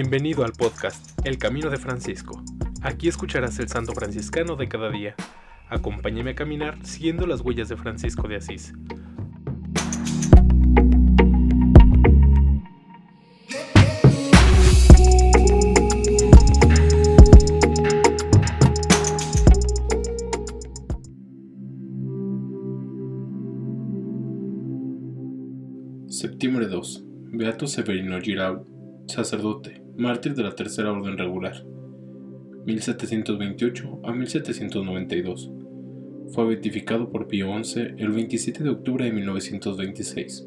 Bienvenido al podcast El Camino de Francisco. Aquí escucharás el santo franciscano de cada día. Acompáñame a caminar siguiendo las huellas de Francisco de Asís. Septiembre 2. Beato Severino Giraud, sacerdote, mártir de la Tercera Orden Regular, 1728 a 1792. Fue beatificado por Pío XI el 27 de octubre de 1926.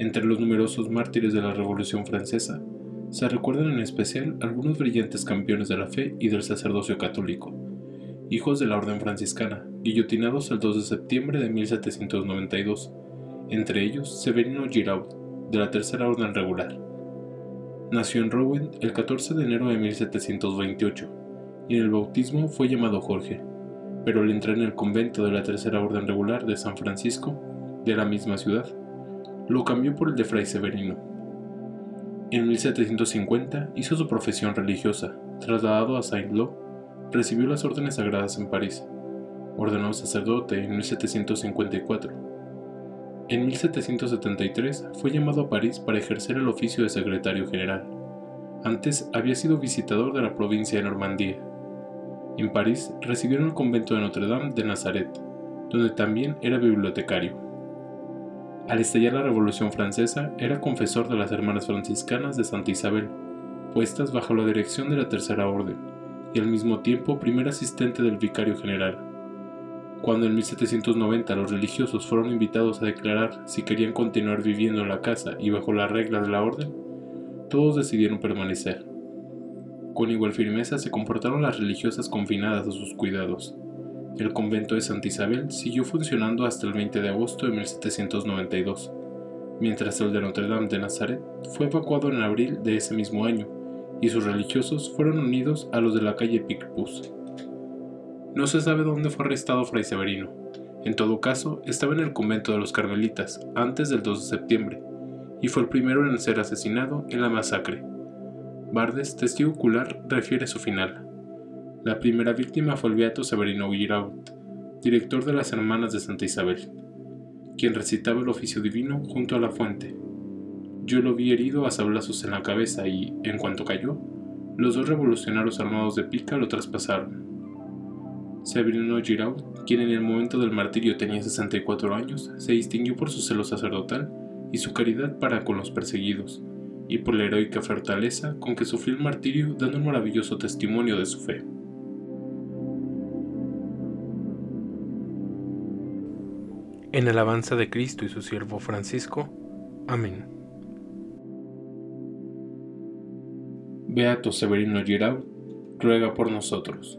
Entre los numerosos mártires de la Revolución Francesa, se recuerdan en especial algunos brillantes campeones de la fe y del sacerdocio católico, hijos de la Orden franciscana, guillotinados el 2 de septiembre de 1792 entre ellos Severino Giraud, de la Tercera Orden Regular. Nació en Rouen el 14 de enero de 1728 y en el bautismo fue llamado Jorge, pero al entrar en el convento de la Tercera Orden Regular de San Francisco, de la misma ciudad, lo cambió por el de Fray Severino. En 1750 hizo su profesión religiosa, trasladado a Saint-Lô, recibió las órdenes sagradas en París, ordenó sacerdote en 1754 en 1773 fue llamado a París para ejercer el oficio de secretario general. Antes había sido visitador de la provincia de Normandía. En París residió en el convento de Notre Dame de Nazaret, donde también era bibliotecario. Al estallar la Revolución Francesa, era confesor de las Hermanas Franciscanas de Santa Isabel, puestas bajo la dirección de la Tercera Orden, y al mismo tiempo primer asistente del vicario general. Cuando en 1790 los religiosos fueron invitados a declarar si querían continuar viviendo en la casa y bajo la regla de la orden, todos decidieron permanecer. Con igual firmeza se comportaron las religiosas confinadas a sus cuidados. El convento de Santa Isabel siguió funcionando hasta el 20 de agosto de 1792, mientras el de Notre Dame de Nazaret fue evacuado en abril de ese mismo año y sus religiosos fueron unidos a los de la calle Picpus. No se sabe dónde fue arrestado Fray Severino. En todo caso, estaba en el convento de los Carmelitas antes del 2 de septiembre, y fue el primero en ser asesinado en la masacre. Bardes, testigo ocular, refiere su final. La primera víctima fue el beato Severino Guiraud, director de las Hermanas de Santa Isabel, quien recitaba el oficio divino junto a la fuente. Yo lo vi herido a sablazos en la cabeza y, en cuanto cayó, los dos revolucionarios armados de pica lo traspasaron. Severino Giraud, quien en el momento del martirio tenía 64 años, se distinguió por su celo sacerdotal y su caridad para con los perseguidos, y por la heroica fortaleza con que sufrió el martirio dando un maravilloso testimonio de su fe. En alabanza de Cristo y su siervo Francisco. Amén. Beato Severino Giraud, ruega por nosotros.